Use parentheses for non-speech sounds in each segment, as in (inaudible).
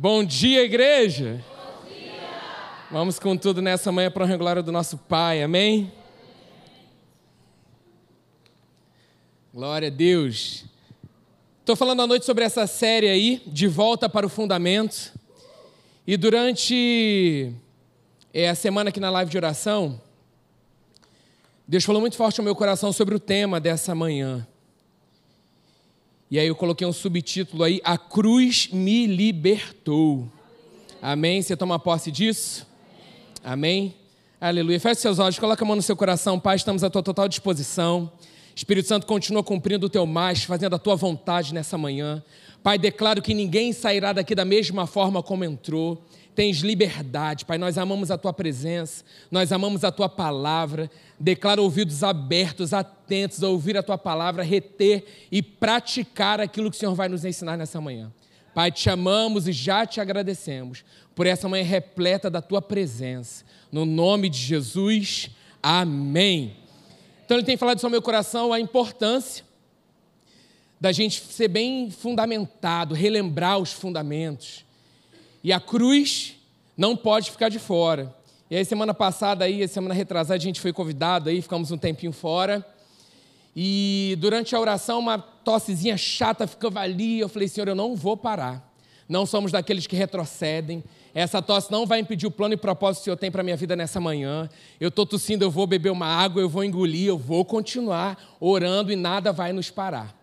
Bom dia, igreja! Bom dia. Vamos com tudo nessa manhã para a glória do nosso Pai, amém? Glória a Deus. Estou falando à noite sobre essa série aí, De Volta para o Fundamento. E durante é, a semana aqui na live de oração, Deus falou muito forte ao meu coração sobre o tema dessa manhã. E aí eu coloquei um subtítulo aí: A cruz me libertou. Amém? Você toma posse disso? Amém? Aleluia. Feche seus olhos, coloca a mão no seu coração, Pai, estamos à tua total disposição. Espírito Santo continua cumprindo o teu mais, fazendo a tua vontade nessa manhã. Pai, declaro que ninguém sairá daqui da mesma forma como entrou. Tens liberdade, Pai. Nós amamos a tua presença, nós amamos a tua palavra. Declaro ouvidos abertos, atentos a ouvir a tua palavra, reter e praticar aquilo que o Senhor vai nos ensinar nessa manhã. Pai, te amamos e já te agradecemos por essa manhã repleta da tua presença. No nome de Jesus, amém. Então, ele tem falado sobre o meu coração a importância da gente ser bem fundamentado, relembrar os fundamentos. E a cruz não pode ficar de fora. E aí, semana passada, aí, semana retrasada, a gente foi convidado, aí ficamos um tempinho fora. E durante a oração, uma tossezinha chata ficava ali. Eu falei, Senhor, eu não vou parar. Não somos daqueles que retrocedem. Essa tosse não vai impedir o plano e propósito que o Senhor tem para a minha vida nessa manhã. Eu estou tossindo, eu vou beber uma água, eu vou engolir, eu vou continuar orando e nada vai nos parar.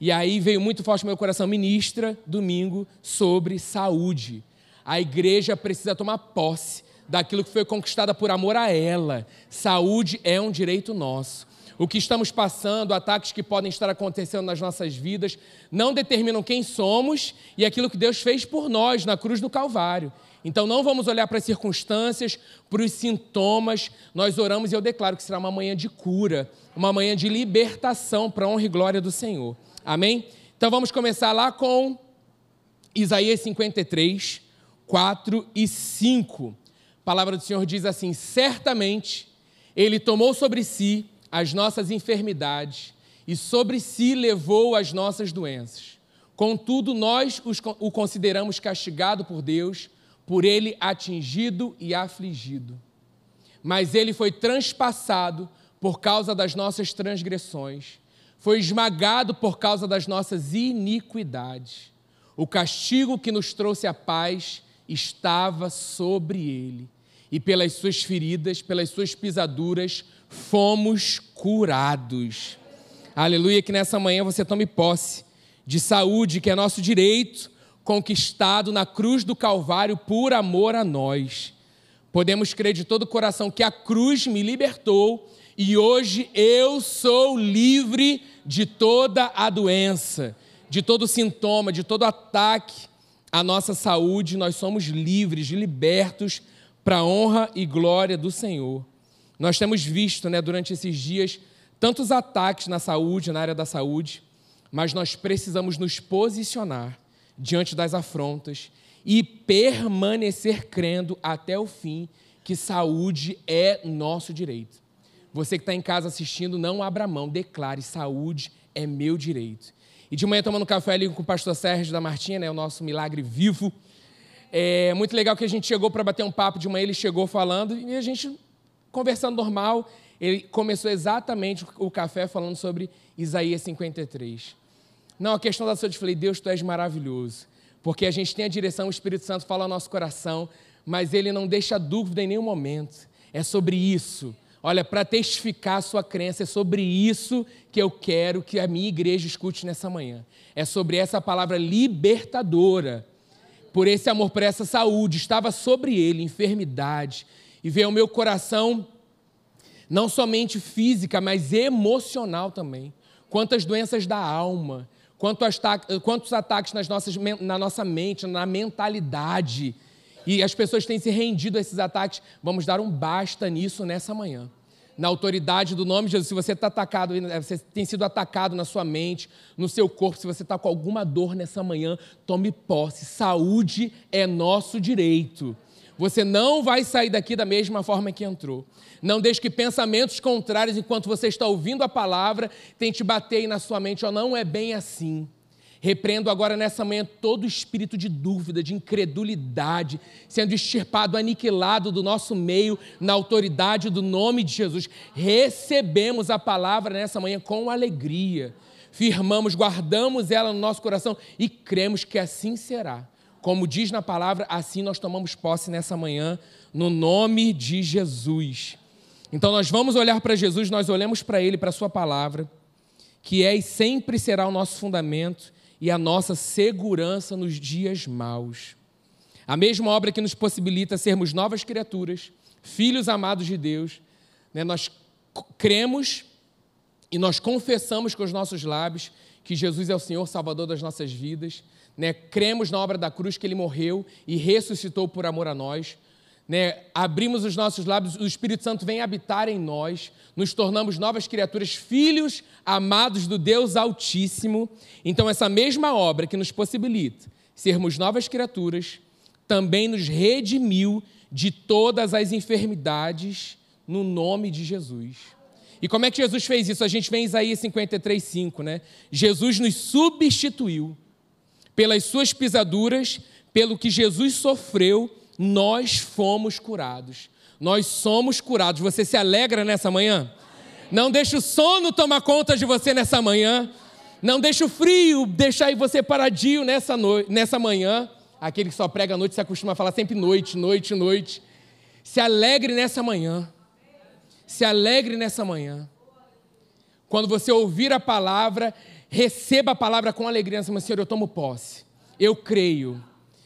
E aí veio muito forte no meu coração, ministra domingo sobre saúde. A igreja precisa tomar posse daquilo que foi conquistada por amor a ela. Saúde é um direito nosso. O que estamos passando, ataques que podem estar acontecendo nas nossas vidas, não determinam quem somos e aquilo que Deus fez por nós na cruz do Calvário. Então não vamos olhar para as circunstâncias, para os sintomas. Nós oramos e eu declaro que será uma manhã de cura, uma manhã de libertação para a honra e glória do Senhor. Amém? Então vamos começar lá com Isaías 53, 4 e 5 palavra do Senhor diz assim: certamente Ele tomou sobre si as nossas enfermidades e sobre si levou as nossas doenças. Contudo, nós o consideramos castigado por Deus, por Ele atingido e afligido. Mas Ele foi transpassado por causa das nossas transgressões, foi esmagado por causa das nossas iniquidades. O castigo que nos trouxe a paz estava sobre ele e pelas suas feridas, pelas suas pisaduras, fomos curados. Aleluia, que nessa manhã você tome posse de saúde, que é nosso direito, conquistado na cruz do Calvário por amor a nós. Podemos crer de todo o coração que a cruz me libertou e hoje eu sou livre de toda a doença, de todo sintoma, de todo ataque à nossa saúde. Nós somos livres, libertos para a honra e glória do Senhor. Nós temos visto né, durante esses dias tantos ataques na saúde, na área da saúde, mas nós precisamos nos posicionar diante das afrontas e permanecer crendo até o fim que saúde é nosso direito. Você que está em casa assistindo, não abra mão, declare: saúde é meu direito. E de manhã, tomando café ali com o pastor Sérgio da Martinha, né, o nosso milagre vivo, é muito legal que a gente chegou para bater um papo de manhã, ele chegou falando e a gente conversando normal. Ele começou exatamente o café falando sobre Isaías 53. Não, a questão da saúde, eu falei, Deus, tu és maravilhoso. Porque a gente tem a direção, o Espírito Santo fala ao nosso coração, mas ele não deixa dúvida em nenhum momento. É sobre isso. Olha, para testificar a sua crença, é sobre isso que eu quero que a minha igreja escute nessa manhã. É sobre essa palavra libertadora por esse amor, por essa saúde, estava sobre ele enfermidade. E veio ao meu coração, não somente física, mas emocional também. Quantas doenças da alma, quantos, quantos ataques nas nossas, na nossa mente, na mentalidade. E as pessoas têm se rendido a esses ataques. Vamos dar um basta nisso nessa manhã na autoridade do nome de Jesus. Se você está atacado, você tem sido atacado na sua mente, no seu corpo, se você está com alguma dor nessa manhã, tome posse. Saúde é nosso direito. Você não vai sair daqui da mesma forma que entrou. Não deixe que pensamentos contrários, enquanto você está ouvindo a palavra, tente bater aí na sua mente, ó, não é bem assim. Repreendo agora nessa manhã todo espírito de dúvida, de incredulidade, sendo extirpado, aniquilado do nosso meio, na autoridade do nome de Jesus. Recebemos a palavra nessa manhã com alegria, firmamos, guardamos ela no nosso coração e cremos que assim será. Como diz na palavra, assim nós tomamos posse nessa manhã, no nome de Jesus. Então nós vamos olhar para Jesus, nós olhamos para Ele, para Sua palavra, que é e sempre será o nosso fundamento e a nossa segurança nos dias maus. A mesma obra que nos possibilita sermos novas criaturas, filhos amados de Deus, né? nós cremos e nós confessamos com os nossos lábios que Jesus é o Senhor Salvador das nossas vidas, né? cremos na obra da cruz que Ele morreu e ressuscitou por amor a nós, né, abrimos os nossos lábios, o Espírito Santo vem habitar em nós, nos tornamos novas criaturas, filhos amados do Deus Altíssimo. Então, essa mesma obra que nos possibilita sermos novas criaturas, também nos redimiu de todas as enfermidades no nome de Jesus. E como é que Jesus fez isso? A gente vê em Isaías 53, 5, né? Jesus nos substituiu pelas suas pisaduras, pelo que Jesus sofreu nós fomos curados. Nós somos curados. Você se alegra nessa manhã? Não deixe o sono tomar conta de você nessa manhã. Não deixe o frio deixar você paradio nessa, nessa manhã. Aquele que só prega à noite se acostuma a falar sempre noite, noite, noite. Se alegre nessa manhã. Se alegre nessa manhã. Quando você ouvir a palavra, receba a palavra com alegria manhã. Senhor, eu tomo posse. Eu creio.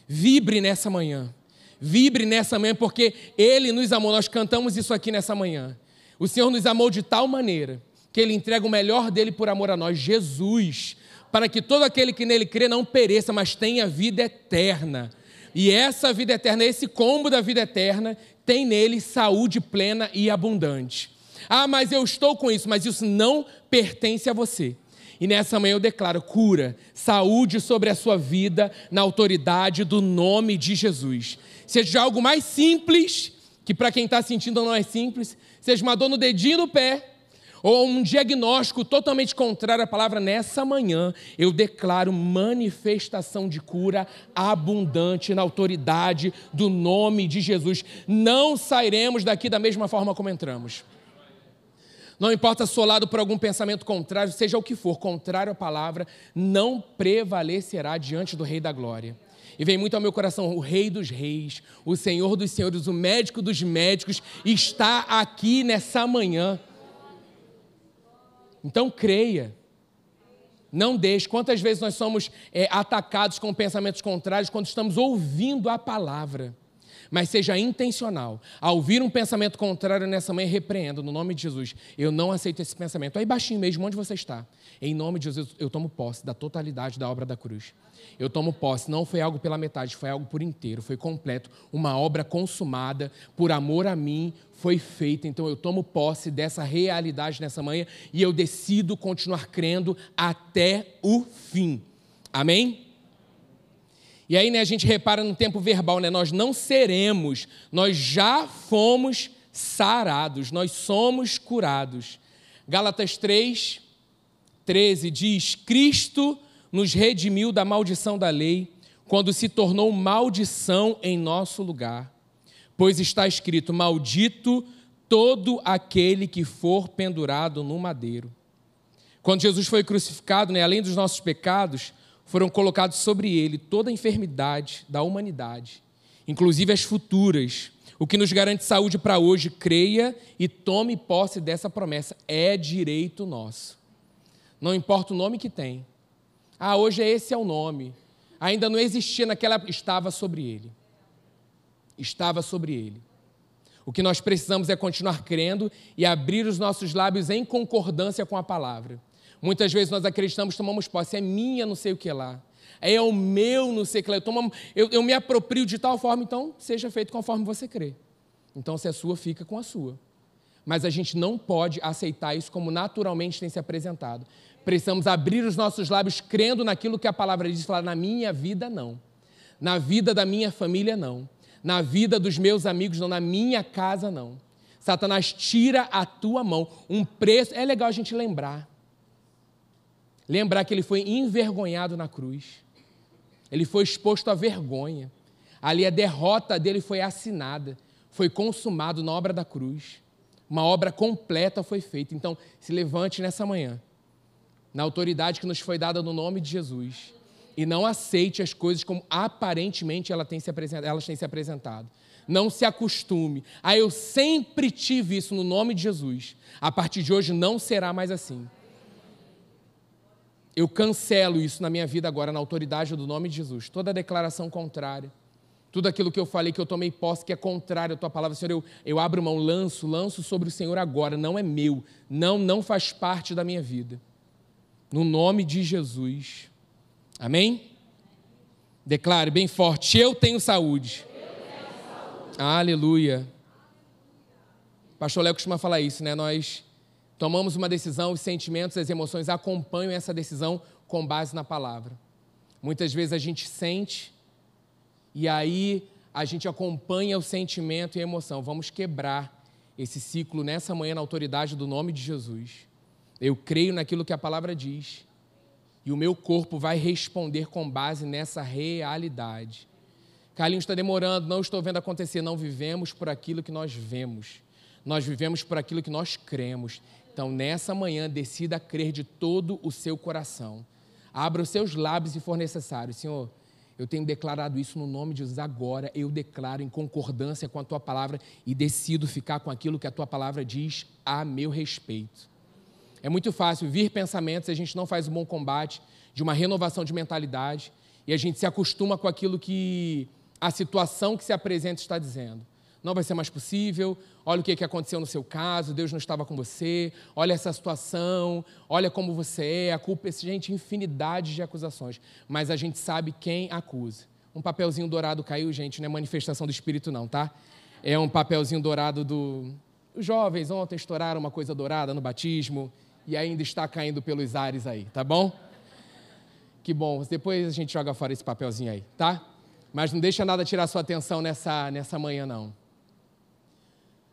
Vibre nessa manhã. Vibre nessa manhã, porque Ele nos amou. Nós cantamos isso aqui nessa manhã. O Senhor nos amou de tal maneira que Ele entrega o melhor dele por amor a nós, Jesus, para que todo aquele que nele crê não pereça, mas tenha vida eterna. E essa vida eterna, esse combo da vida eterna, tem nele saúde plena e abundante. Ah, mas eu estou com isso, mas isso não pertence a você. E nessa manhã eu declaro cura, saúde sobre a sua vida, na autoridade do nome de Jesus seja algo mais simples, que para quem está sentindo não é simples, seja uma dor no dedinho do pé, ou um diagnóstico totalmente contrário à palavra, nessa manhã eu declaro manifestação de cura abundante na autoridade do nome de Jesus. Não sairemos daqui da mesma forma como entramos. Não importa solado por algum pensamento contrário, seja o que for, contrário à palavra, não prevalecerá diante do Rei da Glória. E vem muito ao meu coração: o Rei dos Reis, o Senhor dos Senhores, o médico dos médicos, está aqui nessa manhã. Então creia. Não deixe. Quantas vezes nós somos é, atacados com pensamentos contrários quando estamos ouvindo a palavra? Mas seja intencional. Ao ouvir um pensamento contrário nessa manhã, repreenda no nome de Jesus. Eu não aceito esse pensamento. Aí baixinho mesmo, onde você está? Em nome de Jesus, eu tomo posse da totalidade da obra da cruz. Eu tomo posse, não foi algo pela metade, foi algo por inteiro, foi completo, uma obra consumada, por amor a mim, foi feita. Então eu tomo posse dessa realidade nessa manhã e eu decido continuar crendo até o fim. Amém? E aí, né, a gente repara no tempo verbal, né? Nós não seremos, nós já fomos sarados, nós somos curados. Gálatas 3, 13 diz: Cristo nos redimiu da maldição da lei, quando se tornou maldição em nosso lugar. Pois está escrito: Maldito todo aquele que for pendurado no madeiro. Quando Jesus foi crucificado, né, além dos nossos pecados, foram colocados sobre ele toda a enfermidade da humanidade, inclusive as futuras. O que nos garante saúde para hoje, creia e tome posse dessa promessa. É direito nosso. Não importa o nome que tem. Ah, hoje esse é o nome. Ainda não existia naquela. Estava sobre ele. Estava sobre ele. O que nós precisamos é continuar crendo e abrir os nossos lábios em concordância com a palavra. Muitas vezes nós acreditamos, tomamos posse, é minha não sei o que lá, é o meu não sei o que lá, eu, tomo, eu, eu me aproprio de tal forma, então seja feito conforme você crê. Então, se é sua, fica com a sua. Mas a gente não pode aceitar isso como naturalmente tem se apresentado. Precisamos abrir os nossos lábios crendo naquilo que a palavra diz, falar, na minha vida não. Na vida da minha família não. Na vida dos meus amigos não, na minha casa não. Satanás tira a tua mão. Um preço, é legal a gente lembrar Lembrar que ele foi envergonhado na cruz. Ele foi exposto à vergonha. Ali a derrota dele foi assinada, foi consumado na obra da cruz. Uma obra completa foi feita. Então, se levante nessa manhã, na autoridade que nos foi dada no nome de Jesus, e não aceite as coisas como aparentemente elas têm se apresentado. Não se acostume. Ah, eu sempre tive isso no nome de Jesus. A partir de hoje não será mais assim. Eu cancelo isso na minha vida agora, na autoridade do nome de Jesus. Toda declaração contrária, tudo aquilo que eu falei, que eu tomei posse, que é contrário à tua palavra, Senhor, eu, eu abro mão, lanço, lanço sobre o Senhor agora, não é meu, não, não faz parte da minha vida. No nome de Jesus. Amém? Declare bem forte: eu tenho saúde. Eu tenho saúde. Aleluia. Pastor Léo costuma falar isso, né? Nós tomamos uma decisão, os sentimentos, as emoções acompanham essa decisão com base na palavra. Muitas vezes a gente sente e aí a gente acompanha o sentimento e a emoção. Vamos quebrar esse ciclo nessa manhã na autoridade do nome de Jesus. Eu creio naquilo que a palavra diz e o meu corpo vai responder com base nessa realidade. Carlinhos está demorando, não estou vendo acontecer. Não vivemos por aquilo que nós vemos, nós vivemos por aquilo que nós cremos. Então, nessa manhã, decida crer de todo o seu coração. Abra os seus lábios se for necessário. Senhor, eu tenho declarado isso no nome de Jesus. Agora eu declaro em concordância com a tua palavra e decido ficar com aquilo que a tua palavra diz a meu respeito. É muito fácil vir pensamentos, a gente não faz um bom combate de uma renovação de mentalidade e a gente se acostuma com aquilo que a situação que se apresenta está dizendo não vai ser mais possível, olha o que aconteceu no seu caso, Deus não estava com você, olha essa situação, olha como você é, a culpa gente, infinidade de acusações, mas a gente sabe quem acusa. Um papelzinho dourado caiu, gente, não é manifestação do Espírito não, tá? É um papelzinho dourado do... Os jovens ontem estouraram uma coisa dourada no batismo e ainda está caindo pelos ares aí, tá bom? Que bom, depois a gente joga fora esse papelzinho aí, tá? Mas não deixa nada tirar sua atenção nessa, nessa manhã, não.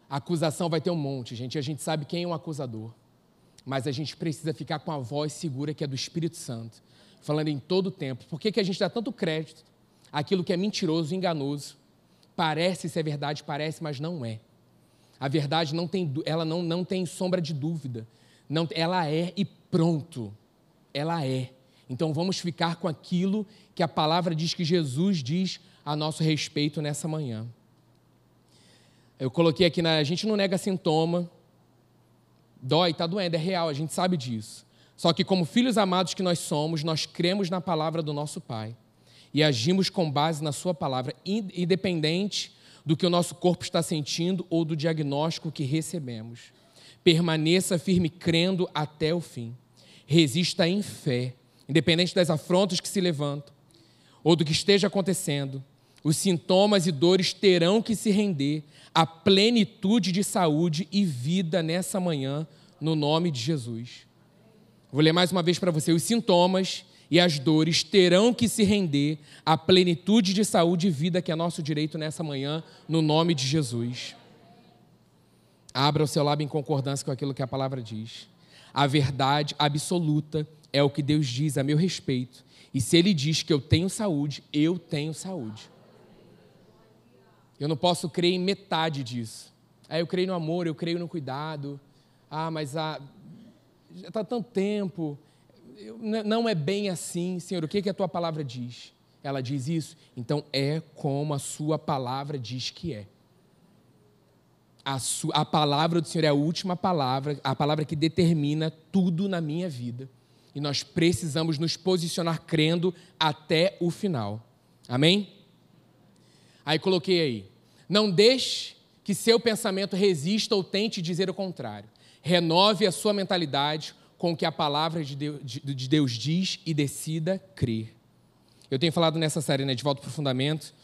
A acusação vai ter um monte, gente. A gente sabe quem é o um acusador. Mas a gente precisa ficar com a voz segura que é do Espírito Santo, falando em todo o tempo. Por que, que a gente dá tanto crédito àquilo que é mentiroso, enganoso? Parece ser verdade, parece, mas não é. A verdade não tem, ela não, não tem sombra de dúvida. Não, ela é e pronto. Ela é. Então vamos ficar com aquilo que a palavra diz que Jesus diz a nosso respeito nessa manhã. Eu coloquei aqui, na, a gente não nega sintoma, dói, está doendo, é real, a gente sabe disso. Só que, como filhos amados que nós somos, nós cremos na palavra do nosso Pai e agimos com base na Sua palavra, independente do que o nosso corpo está sentindo ou do diagnóstico que recebemos. Permaneça firme crendo até o fim. Resista em fé, independente das afrontas que se levantam ou do que esteja acontecendo. Os sintomas e dores terão que se render à plenitude de saúde e vida nessa manhã, no nome de Jesus. Vou ler mais uma vez para você. Os sintomas e as dores terão que se render à plenitude de saúde e vida que é nosso direito nessa manhã, no nome de Jesus. Abra o seu lábio em concordância com aquilo que a palavra diz. A verdade absoluta é o que Deus diz a meu respeito. E se Ele diz que eu tenho saúde, eu tenho saúde. Eu não posso crer em metade disso. Ah, eu creio no amor, eu creio no cuidado. Ah, mas ah, já está tanto tempo. Eu, não é bem assim, Senhor. O que, que a tua palavra diz? Ela diz isso? Então é como a sua palavra diz que é. A, sua, a palavra do Senhor é a última palavra, a palavra que determina tudo na minha vida. E nós precisamos nos posicionar crendo até o final. Amém? Aí coloquei aí. Não deixe que seu pensamento resista ou tente dizer o contrário. Renove a sua mentalidade com o que a palavra de Deus, de Deus diz e decida crer. Eu tenho falado nessa série, né, de volta para o fundamento,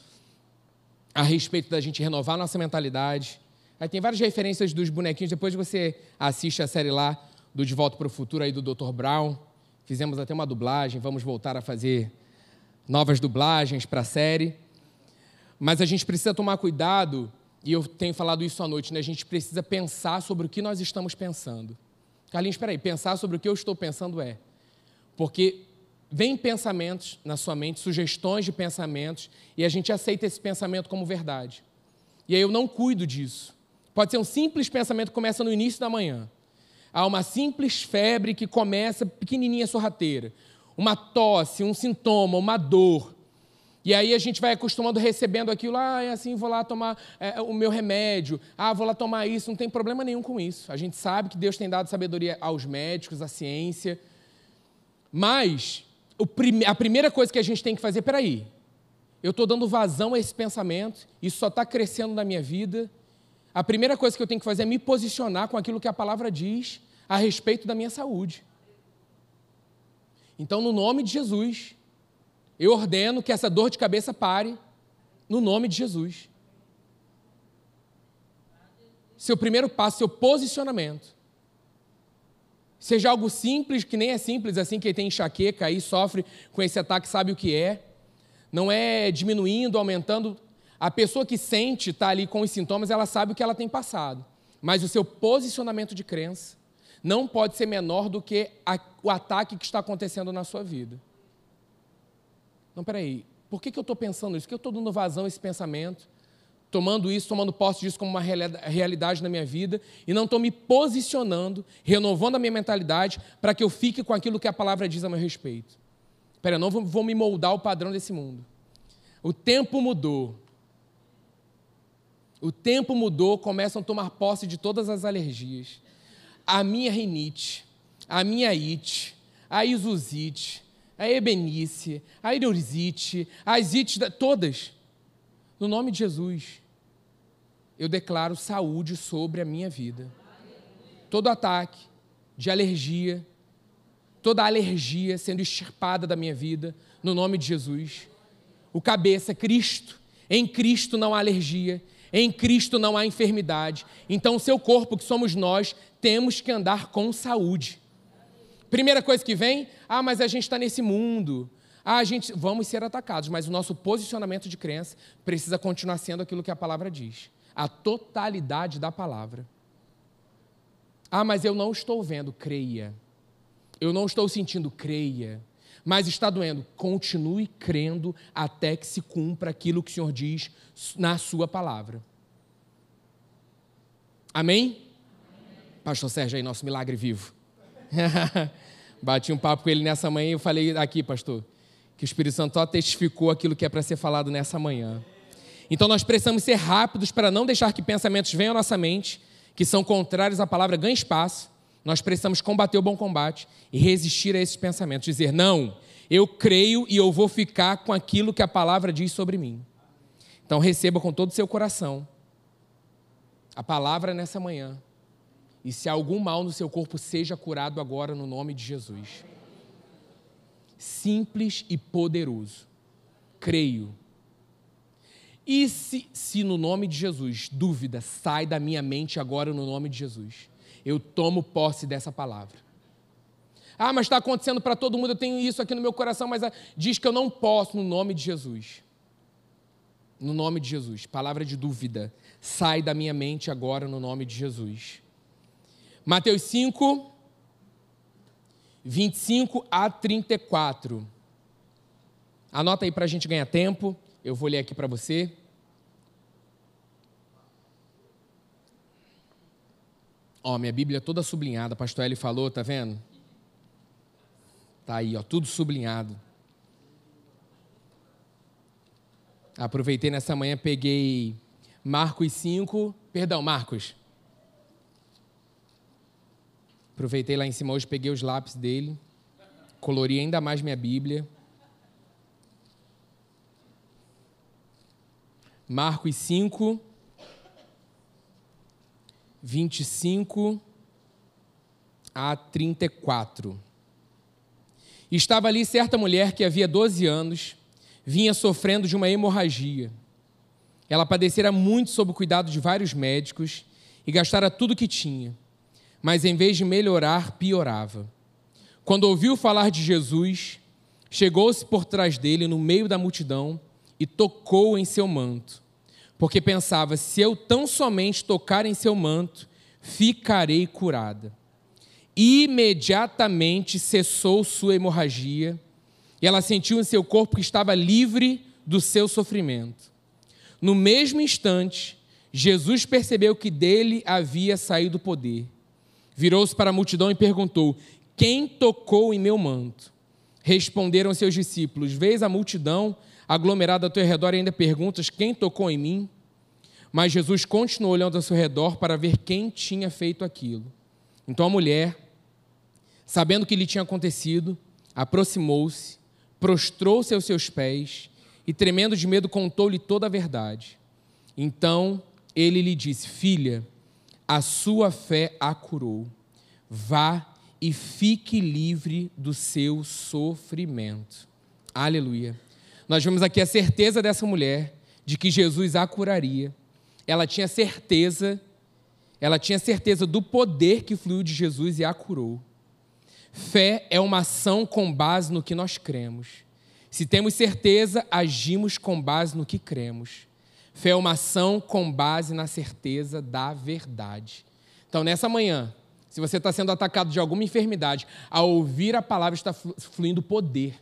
a respeito da gente renovar nossa mentalidade. Aí tem várias referências dos bonequinhos. Depois você assiste a série lá do De Volta para o Futuro aí do Dr. Brown. Fizemos até uma dublagem. Vamos voltar a fazer novas dublagens para a série. Mas a gente precisa tomar cuidado, e eu tenho falado isso à noite, né? a gente precisa pensar sobre o que nós estamos pensando. Carlinhos, espera aí, pensar sobre o que eu estou pensando é Porque vem pensamentos na sua mente, sugestões de pensamentos, e a gente aceita esse pensamento como verdade. E aí eu não cuido disso. Pode ser um simples pensamento que começa no início da manhã. Há uma simples febre que começa pequenininha, sorrateira. Uma tosse, um sintoma, uma dor. E aí a gente vai acostumando recebendo aquilo, ah, é assim, vou lá tomar é, o meu remédio, ah, vou lá tomar isso, não tem problema nenhum com isso. A gente sabe que Deus tem dado sabedoria aos médicos, à ciência. Mas a primeira coisa que a gente tem que fazer, peraí, eu estou dando vazão a esse pensamento, isso só está crescendo na minha vida. A primeira coisa que eu tenho que fazer é me posicionar com aquilo que a palavra diz a respeito da minha saúde. Então, no nome de Jesus, eu ordeno que essa dor de cabeça pare, no nome de Jesus. Seu primeiro passo, seu posicionamento. Seja algo simples, que nem é simples, assim, quem tem enxaqueca aí sofre com esse ataque, sabe o que é. Não é diminuindo, aumentando. A pessoa que sente, está ali com os sintomas, ela sabe o que ela tem passado. Mas o seu posicionamento de crença não pode ser menor do que a, o ataque que está acontecendo na sua vida. Não, peraí, por que, que eu estou pensando isso? Por que eu estou dando vazão a esse pensamento? Tomando isso, tomando posse disso como uma realidade na minha vida e não estou me posicionando, renovando a minha mentalidade para que eu fique com aquilo que a palavra diz a meu respeito. Pera, não vou, vou me moldar ao padrão desse mundo. O tempo mudou. O tempo mudou, começam a tomar posse de todas as alergias. A minha rinite, a minha ite, a isuzite, a ebenice, a inurzite, as ites, todas. No nome de Jesus, eu declaro saúde sobre a minha vida. Todo ataque de alergia, toda alergia sendo extirpada da minha vida, no nome de Jesus. O cabeça, Cristo. Em Cristo não há alergia, em Cristo não há enfermidade. Então, o seu corpo, que somos nós, temos que andar com saúde. Primeira coisa que vem, ah, mas a gente está nesse mundo. Ah, a gente, vamos ser atacados, mas o nosso posicionamento de crença precisa continuar sendo aquilo que a palavra diz. A totalidade da palavra. Ah, mas eu não estou vendo, creia. Eu não estou sentindo, creia. Mas está doendo, continue crendo até que se cumpra aquilo que o Senhor diz na sua palavra. Amém? Amém. Pastor Sérgio aí, nosso milagre vivo. (laughs) Bati um papo com ele nessa manhã e eu falei aqui, pastor, que o Espírito Santo só testificou aquilo que é para ser falado nessa manhã. Então nós precisamos ser rápidos para não deixar que pensamentos venham à nossa mente, que são contrários à palavra, ganhem espaço. Nós precisamos combater o bom combate e resistir a esses pensamentos. Dizer, não, eu creio e eu vou ficar com aquilo que a palavra diz sobre mim. Então receba com todo o seu coração a palavra nessa manhã e se há algum mal no seu corpo, seja curado agora no nome de Jesus. Simples e poderoso. Creio. E se, se no nome de Jesus, dúvida, sai da minha mente agora no nome de Jesus. Eu tomo posse dessa palavra. Ah, mas está acontecendo para todo mundo, eu tenho isso aqui no meu coração, mas ah, diz que eu não posso no nome de Jesus. No nome de Jesus. Palavra de dúvida. Sai da minha mente agora no nome de Jesus. Mateus 5, 25 a 34. Anota aí para a gente ganhar tempo. Eu vou ler aqui para você. Ó, minha Bíblia toda sublinhada, pastor Eli falou, tá vendo? Tá aí, ó, tudo sublinhado. Aproveitei nessa manhã, peguei Marcos 5, perdão, Marcos Aproveitei lá em cima hoje, peguei os lápis dele, colori ainda mais minha Bíblia. Marcos 5, 25 a 34. Estava ali certa mulher que havia 12 anos, vinha sofrendo de uma hemorragia. Ela padecera muito sob o cuidado de vários médicos e gastara tudo o que tinha mas em vez de melhorar, piorava. Quando ouviu falar de Jesus, chegou-se por trás dele no meio da multidão e tocou em seu manto, porque pensava: se eu tão somente tocar em seu manto, ficarei curada. Imediatamente cessou sua hemorragia e ela sentiu em seu corpo que estava livre do seu sofrimento. No mesmo instante, Jesus percebeu que dele havia saído o poder. Virou-se para a multidão e perguntou: Quem tocou em meu manto? Responderam seus discípulos: Vês a multidão aglomerada ao teu redor e ainda perguntas: Quem tocou em mim? Mas Jesus continuou olhando ao seu redor para ver quem tinha feito aquilo. Então a mulher, sabendo o que lhe tinha acontecido, aproximou-se, prostrou-se aos seus pés e, tremendo de medo, contou-lhe toda a verdade. Então ele lhe disse: Filha, a sua fé a curou. Vá e fique livre do seu sofrimento. Aleluia. Nós vemos aqui a certeza dessa mulher de que Jesus a curaria. Ela tinha certeza, ela tinha certeza do poder que fluiu de Jesus e a curou. Fé é uma ação com base no que nós cremos. Se temos certeza, agimos com base no que cremos. Fé é uma ação com base na certeza da verdade. Então, nessa manhã, se você está sendo atacado de alguma enfermidade, ao ouvir a palavra está fluindo poder.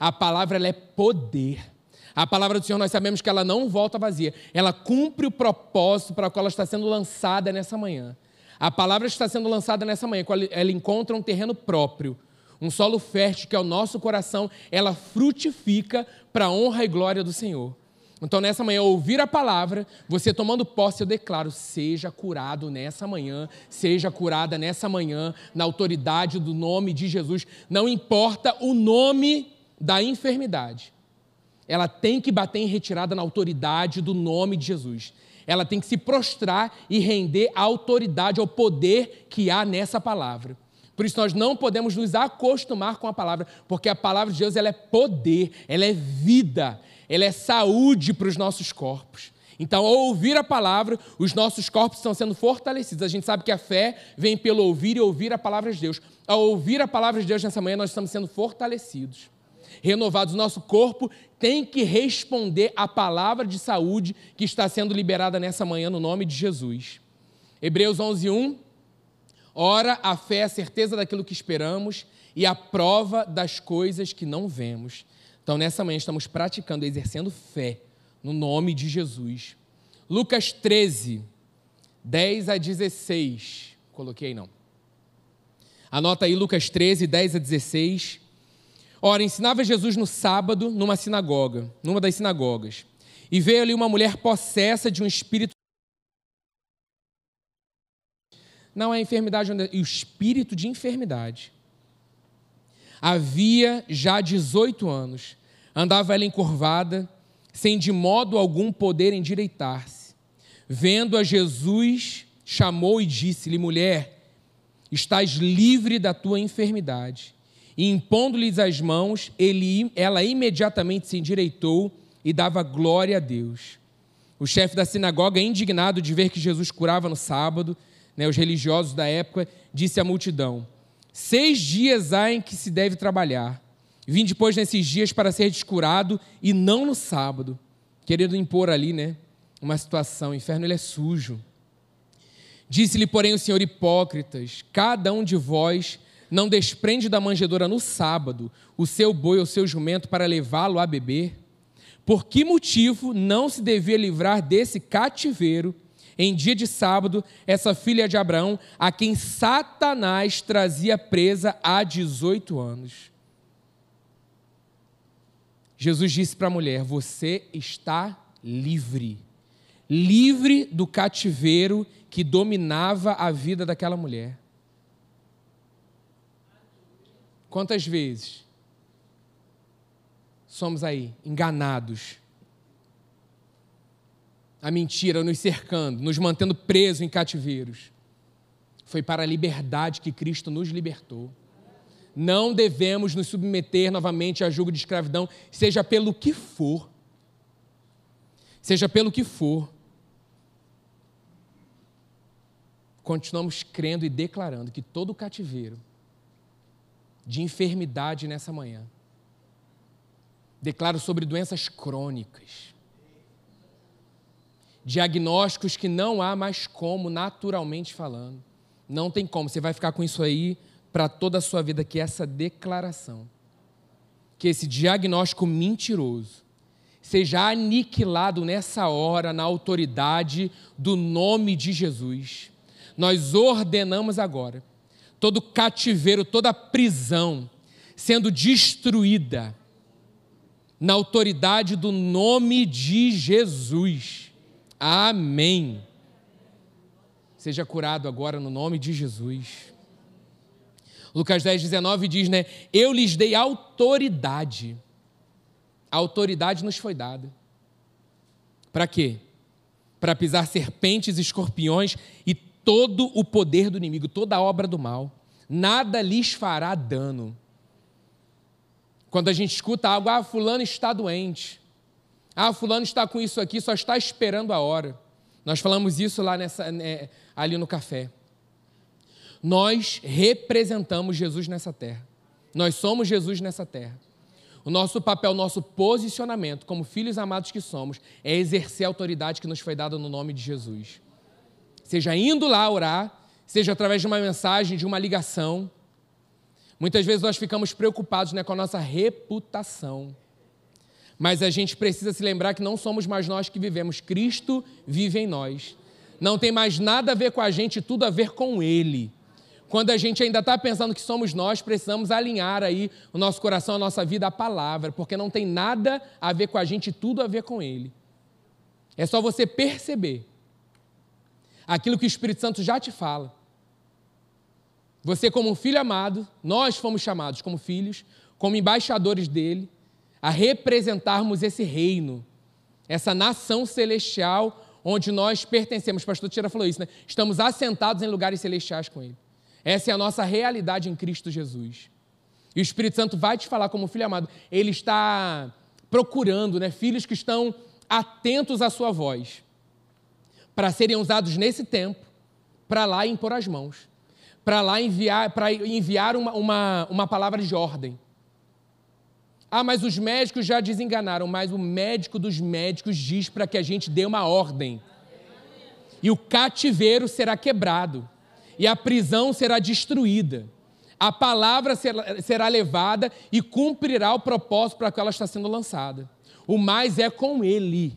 A palavra ela é poder. A palavra do Senhor nós sabemos que ela não volta vazia. Ela cumpre o propósito para o qual ela está sendo lançada nessa manhã. A palavra está sendo lançada nessa manhã, ela encontra um terreno próprio, um solo fértil que é o nosso coração, ela frutifica para a honra e glória do Senhor. Então, nessa manhã, ouvir a palavra, você tomando posse, eu declaro: seja curado nessa manhã, seja curada nessa manhã, na autoridade do nome de Jesus. Não importa o nome da enfermidade, ela tem que bater em retirada na autoridade do nome de Jesus. Ela tem que se prostrar e render a autoridade, ao poder que há nessa palavra. Por isso nós não podemos nos acostumar com a palavra, porque a palavra de Deus ela é poder, ela é vida, ela é saúde para os nossos corpos. Então, ao ouvir a palavra, os nossos corpos estão sendo fortalecidos. A gente sabe que a fé vem pelo ouvir e ouvir a palavra de Deus. Ao ouvir a palavra de Deus nessa manhã, nós estamos sendo fortalecidos, renovados. O nosso corpo tem que responder à palavra de saúde que está sendo liberada nessa manhã no nome de Jesus. Hebreus 11, 1. Ora, a fé é a certeza daquilo que esperamos e a prova das coisas que não vemos. Então, nessa manhã, estamos praticando, exercendo fé no nome de Jesus. Lucas 13, 10 a 16. Coloquei não. Anota aí Lucas 13, 10 a 16. Ora, ensinava Jesus no sábado numa sinagoga, numa das sinagogas. E veio ali uma mulher possessa de um espírito. Não é enfermidade, e o espírito de enfermidade Havia já 18 anos. Andava ela encurvada, sem de modo algum poder endireitar-se. Vendo a Jesus, chamou e disse-lhe: Mulher, estás livre da tua enfermidade. E impondo-lhes as mãos, ele, ela imediatamente se endireitou e dava glória a Deus. O chefe da sinagoga, indignado de ver que Jesus curava no sábado, né, os religiosos da época, disse à multidão: Seis dias há em que se deve trabalhar. Vim depois nesses dias para ser descurado e não no sábado. Querendo impor ali, né? Uma situação. O inferno ele é sujo. Disse-lhe, porém, o Senhor hipócritas: cada um de vós não desprende da manjedoura no sábado o seu boi ou seu jumento para levá-lo a beber? Por que motivo não se devia livrar desse cativeiro em dia de sábado, essa filha de Abraão, a quem Satanás trazia presa há 18 anos. Jesus disse para a mulher: Você está livre. Livre do cativeiro que dominava a vida daquela mulher. Quantas vezes somos aí enganados? A mentira nos cercando, nos mantendo presos em cativeiros. Foi para a liberdade que Cristo nos libertou. Não devemos nos submeter novamente a julgo de escravidão, seja pelo que for. Seja pelo que for. Continuamos crendo e declarando que todo cativeiro de enfermidade nessa manhã, declaro sobre doenças crônicas, diagnósticos que não há mais como, naturalmente falando. Não tem como, você vai ficar com isso aí para toda a sua vida que essa declaração, que esse diagnóstico mentiroso, seja aniquilado nessa hora na autoridade do nome de Jesus. Nós ordenamos agora todo cativeiro, toda prisão sendo destruída na autoridade do nome de Jesus. Amém. Seja curado agora no nome de Jesus. Lucas 10, 19 diz, né? Eu lhes dei autoridade. A autoridade nos foi dada. Para quê? Para pisar serpentes, escorpiões e todo o poder do inimigo, toda a obra do mal. Nada lhes fará dano. Quando a gente escuta algo, ah, fulano está doente. Ah, fulano está com isso aqui, só está esperando a hora. Nós falamos isso lá nessa, né, ali no café. Nós representamos Jesus nessa terra. Nós somos Jesus nessa terra. O nosso papel, nosso posicionamento, como filhos amados que somos, é exercer a autoridade que nos foi dada no nome de Jesus. Seja indo lá orar, seja através de uma mensagem, de uma ligação, Muitas vezes nós ficamos preocupados né, com a nossa reputação. Mas a gente precisa se lembrar que não somos mais nós que vivemos, Cristo vive em nós. Não tem mais nada a ver com a gente, tudo a ver com Ele. Quando a gente ainda está pensando que somos nós, precisamos alinhar aí o nosso coração, a nossa vida à palavra, porque não tem nada a ver com a gente, tudo a ver com Ele. É só você perceber aquilo que o Espírito Santo já te fala. Você, como um filho amado, nós fomos chamados como filhos, como embaixadores dele, a representarmos esse reino, essa nação celestial onde nós pertencemos. Pastor Tira falou isso, né? Estamos assentados em lugares celestiais com ele. Essa é a nossa realidade em Cristo Jesus. E o Espírito Santo vai te falar como filho amado. Ele está procurando, né, filhos que estão atentos à sua voz, para serem usados nesse tempo, para lá impor as mãos para lá enviar, para enviar uma, uma, uma palavra de ordem. Ah, mas os médicos já desenganaram, mas o médico dos médicos diz para que a gente dê uma ordem. E o cativeiro será quebrado, e a prisão será destruída. A palavra será, levada e cumprirá o propósito para que ela está sendo lançada. O mais é com ele.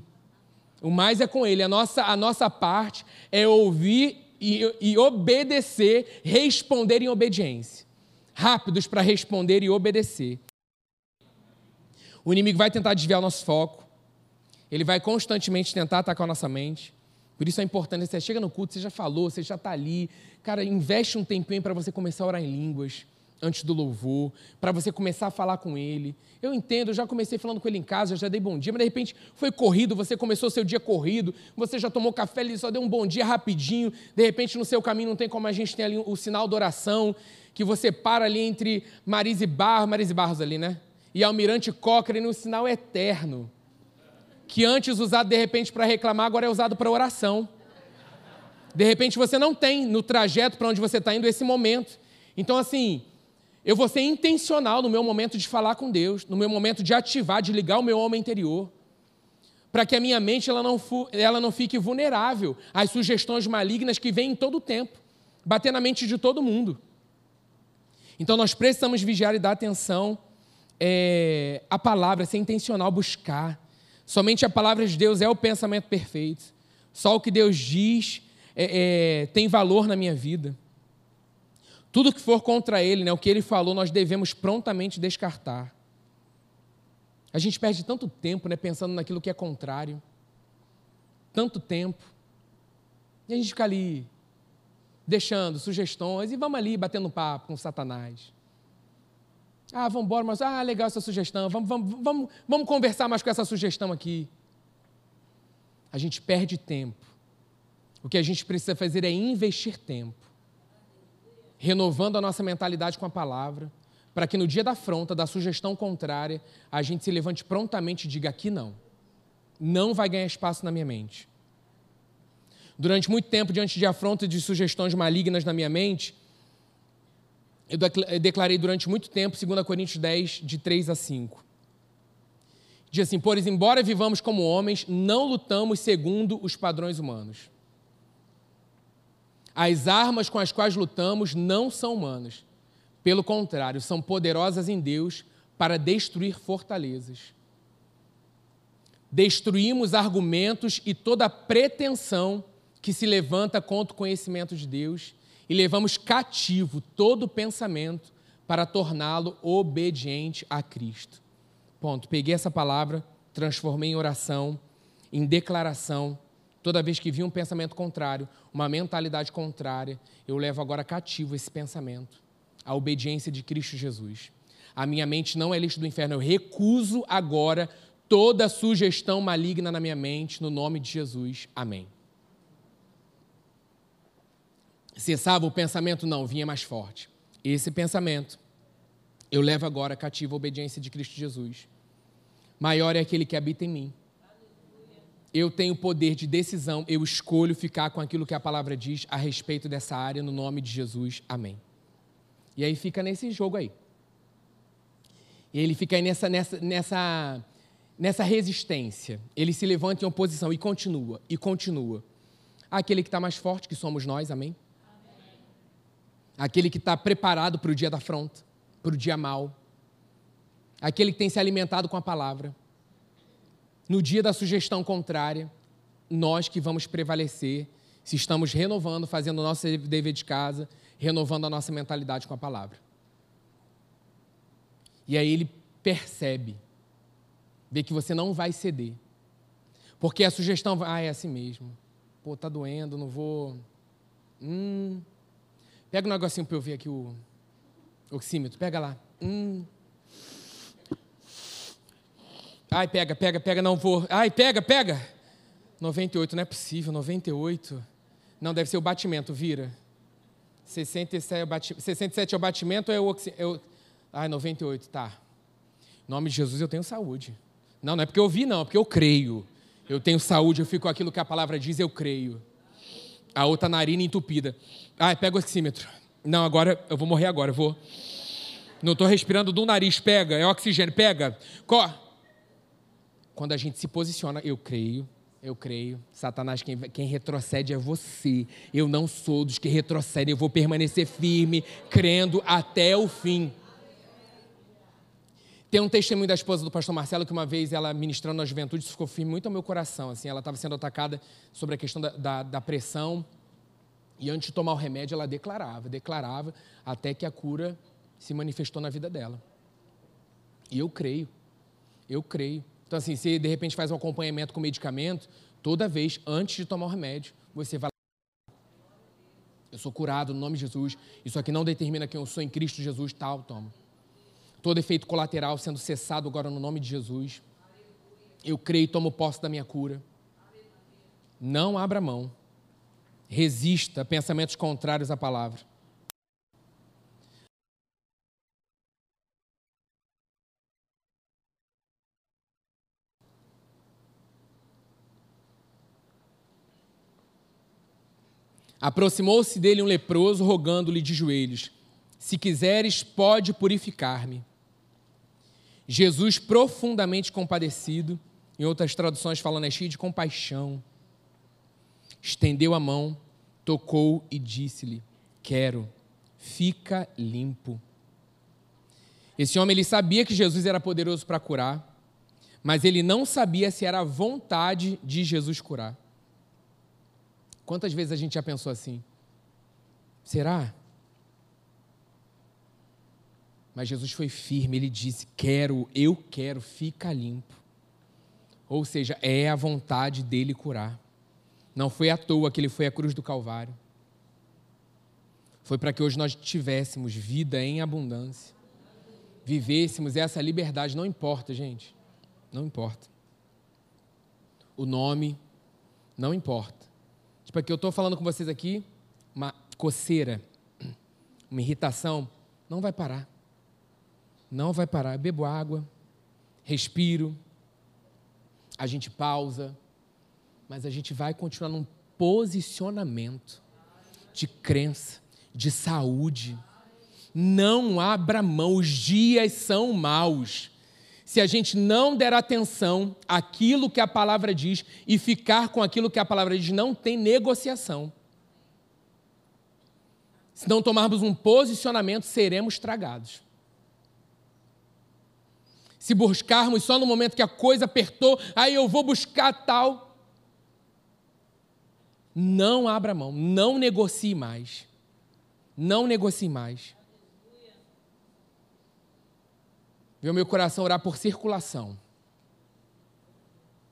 O mais é com ele. A nossa, a nossa parte é ouvir e, e obedecer, responder em obediência. Rápidos para responder e obedecer. O inimigo vai tentar desviar o nosso foco, ele vai constantemente tentar atacar a nossa mente. Por isso é importante, você chega no culto, você já falou, você já está ali. Cara, investe um tempinho para você começar a orar em línguas antes do louvor, para você começar a falar com ele. Eu entendo, eu já comecei falando com ele em casa, já dei bom dia, mas de repente foi corrido, você começou seu dia corrido, você já tomou café, ele só deu um bom dia rapidinho, de repente no seu caminho não tem como a gente tem ali o sinal da oração, que você para ali entre Marise Barros, Marise Barros ali, né? E Almirante Cochrane, no sinal eterno, que antes usado de repente para reclamar, agora é usado para oração. De repente você não tem no trajeto para onde você está indo esse momento. Então, assim, eu vou ser intencional no meu momento de falar com Deus, no meu momento de ativar, de ligar o meu homem interior, para que a minha mente ela não, ela não fique vulnerável às sugestões malignas que vêm em todo o tempo, bater na mente de todo mundo. Então nós precisamos vigiar e dar atenção é, à palavra, ser intencional, buscar. Somente a palavra de Deus é o pensamento perfeito. Só o que Deus diz é, é, tem valor na minha vida. Tudo que for contra ele, né, o que ele falou, nós devemos prontamente descartar. A gente perde tanto tempo né, pensando naquilo que é contrário. Tanto tempo. E a gente fica ali deixando sugestões e vamos ali batendo papo com Satanás. Ah, vamos embora, mas ah, legal essa sugestão. Vamos, vamos, vamos, vamos conversar mais com essa sugestão aqui. A gente perde tempo. O que a gente precisa fazer é investir tempo renovando a nossa mentalidade com a palavra, para que no dia da afronta, da sugestão contrária, a gente se levante prontamente e diga: aqui não. Não vai ganhar espaço na minha mente. Durante muito tempo, diante de afronta e de sugestões malignas na minha mente, eu declarei durante muito tempo, 2 Coríntios 10, de 3 a 5. Diz assim: Pois, embora vivamos como homens, não lutamos segundo os padrões humanos. As armas com as quais lutamos não são humanas. Pelo contrário, são poderosas em Deus para destruir fortalezas. Destruímos argumentos e toda pretensão que se levanta contra o conhecimento de Deus e levamos cativo todo pensamento para torná-lo obediente a Cristo. Ponto. Peguei essa palavra, transformei em oração, em declaração. Toda vez que vi um pensamento contrário, uma mentalidade contrária, eu levo agora cativo esse pensamento, a obediência de Cristo Jesus. A minha mente não é lixo do inferno, eu recuso agora toda sugestão maligna na minha mente, no nome de Jesus. Amém. Cessava o pensamento? Não, vinha mais forte. Esse pensamento eu levo agora cativo a obediência de Cristo Jesus. Maior é aquele que habita em mim. Eu tenho poder de decisão, eu escolho ficar com aquilo que a palavra diz a respeito dessa área, no nome de Jesus. Amém. E aí fica nesse jogo aí. E ele fica aí nessa, nessa, nessa, nessa resistência. Ele se levanta em oposição e continua, e continua. Aquele que está mais forte, que somos nós, amém? Aquele que está preparado para o dia da afronta, para o dia mau, aquele que tem se alimentado com a palavra. No dia da sugestão contrária, nós que vamos prevalecer, se estamos renovando, fazendo o nosso dever de casa, renovando a nossa mentalidade com a palavra. E aí ele percebe, vê que você não vai ceder. Porque a sugestão, ah, é assim mesmo. Pô, tá doendo, não vou. Hum, Pega um negocinho para eu ver aqui o oxímetro. Pega lá. Hum. Ai, pega, pega, pega, não vou. Ai, pega, pega. 98, não é possível, 98. Não, deve ser o batimento, vira. 67 é o, bati... 67 é o batimento é o, oxi... é. Ai, 98, tá. Em nome de Jesus eu tenho saúde. Não, não é porque eu vi, não, é porque eu creio. Eu tenho saúde, eu fico com aquilo que a palavra diz, eu creio a outra narina entupida. Ai, pega o oxímetro. Não, agora eu vou morrer agora, vou. Não estou respirando do nariz, pega, é oxigênio, pega. Quando a gente se posiciona, eu creio, eu creio. Satanás, quem, quem retrocede é você. Eu não sou dos que retrocedem, eu vou permanecer firme, crendo até o fim. Tem um testemunho da esposa do pastor Marcelo que uma vez ela ministrando na juventude, isso ficou firme muito ao meu coração. Assim, ela estava sendo atacada sobre a questão da, da, da, pressão e antes de tomar o remédio ela declarava, declarava até que a cura se manifestou na vida dela. E eu creio, eu creio. Então assim, se de repente faz um acompanhamento com medicamento, toda vez antes de tomar o remédio, você vai eu sou curado no nome de Jesus. Isso aqui não determina quem eu sou em Cristo Jesus, tal, toma todo efeito colateral sendo cessado agora no nome de Jesus. Eu creio e tomo posse da minha cura. Não abra mão. Resista a pensamentos contrários à palavra. Aproximou-se dele um leproso, rogando-lhe de joelhos: Se quiseres, pode purificar-me. Jesus profundamente compadecido, em outras traduções falando é cheio de compaixão, estendeu a mão, tocou e disse-lhe: Quero, fica limpo. Esse homem ele sabia que Jesus era poderoso para curar, mas ele não sabia se era a vontade de Jesus curar. Quantas vezes a gente já pensou assim? Será? Mas Jesus foi firme, ele disse: Quero, eu quero, fica limpo. Ou seja, é a vontade dele curar. Não foi à toa que ele foi à cruz do Calvário. Foi para que hoje nós tivéssemos vida em abundância. Vivêssemos essa liberdade. Não importa, gente. Não importa. O nome não importa. Tipo, aqui eu estou falando com vocês aqui, uma coceira, uma irritação, não vai parar. Não vai parar. Eu bebo água, respiro, a gente pausa, mas a gente vai continuar num posicionamento de crença, de saúde. Não abra mão, os dias são maus. Se a gente não der atenção àquilo que a palavra diz e ficar com aquilo que a palavra diz, não tem negociação. Se não tomarmos um posicionamento, seremos tragados. Se buscarmos só no momento que a coisa apertou, aí eu vou buscar tal. Não abra mão, não negocie mais. Não negocie mais. Viu meu coração orar por circulação.